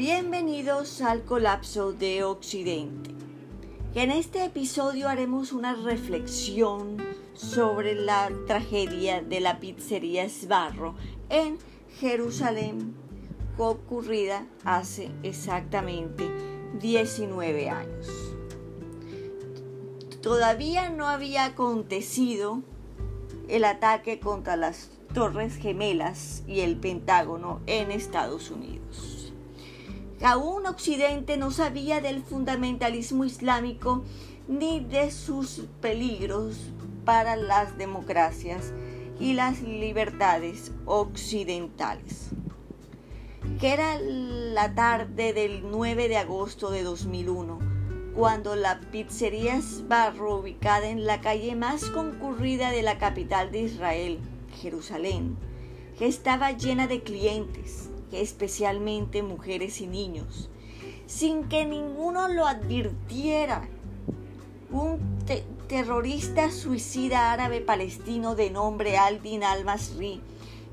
Bienvenidos al colapso de Occidente. En este episodio haremos una reflexión sobre la tragedia de la pizzería Sbarro en Jerusalén, ocurrida hace exactamente 19 años. Todavía no había acontecido el ataque contra las Torres Gemelas y el Pentágono en Estados Unidos. Aún Occidente no sabía del fundamentalismo islámico ni de sus peligros para las democracias y las libertades occidentales. Que era la tarde del 9 de agosto de 2001, cuando la pizzería Sbarro, ubicada en la calle más concurrida de la capital de Israel, Jerusalén, que estaba llena de clientes, especialmente mujeres y niños, sin que ninguno lo advirtiera. Un terrorista suicida árabe palestino de nombre Aldin al-Masri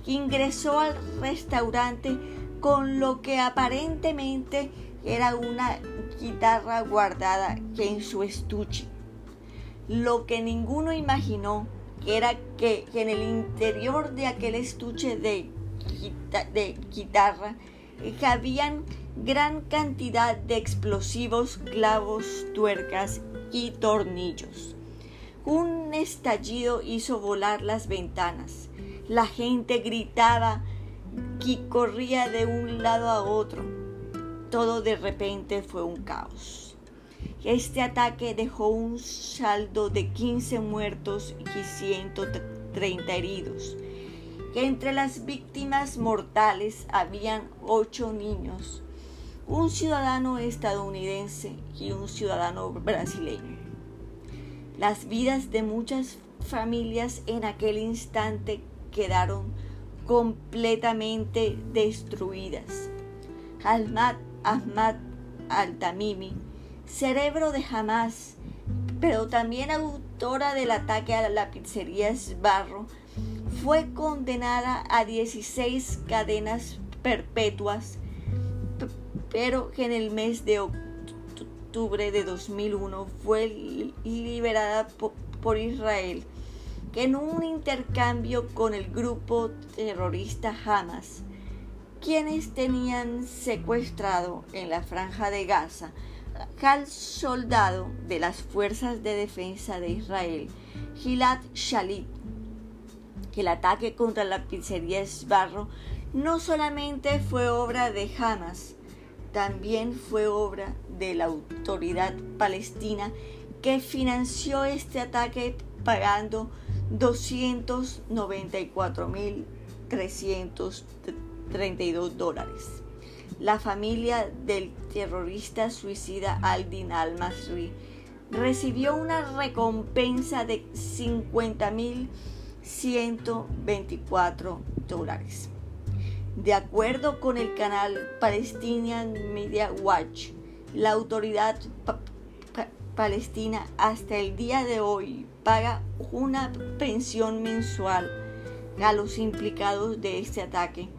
ingresó al restaurante con lo que aparentemente era una guitarra guardada en su estuche. Lo que ninguno imaginó era que en el interior de aquel estuche de de guitarra habían gran cantidad de explosivos, clavos, tuercas y tornillos. Un estallido hizo volar las ventanas. La gente gritaba y corría de un lado a otro. Todo de repente fue un caos. Este ataque dejó un saldo de 15 muertos y 130 heridos entre las víctimas mortales habían ocho niños, un ciudadano estadounidense y un ciudadano brasileño. Las vidas de muchas familias en aquel instante quedaron completamente destruidas. Ahmad Ahmad al-Tamimi, cerebro de Hamas, pero también autora del ataque a la pizzería Sbarro, fue condenada a 16 cadenas perpetuas, pero en el mes de octubre de 2001 fue liberada por Israel, en un intercambio con el grupo terrorista Hamas, quienes tenían secuestrado en la franja de Gaza al soldado de las Fuerzas de Defensa de Israel, Gilad Shalit, el ataque contra la pizzería Esbarro no solamente fue obra de Hamas, también fue obra de la autoridad palestina que financió este ataque pagando 294.332 dólares. La familia del terrorista suicida Aldin al-Masri recibió una recompensa de 50.000 124 dólares. De acuerdo con el canal Palestinian Media Watch, la autoridad palestina hasta el día de hoy paga una pensión mensual a los implicados de este ataque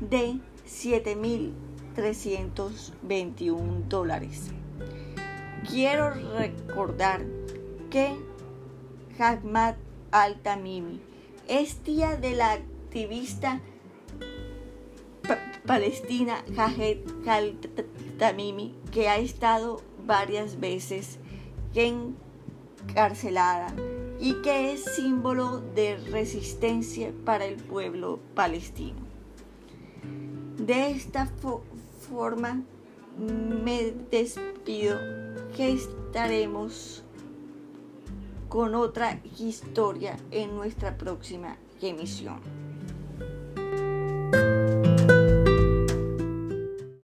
de 7.321 dólares. Quiero recordar que Ahmad al-Tamimi es tía de la activista palestina Jahed al-Tamimi, que ha estado varias veces encarcelada y que es símbolo de resistencia para el pueblo palestino. De esta forma me despido que estaremos con otra historia en nuestra próxima emisión.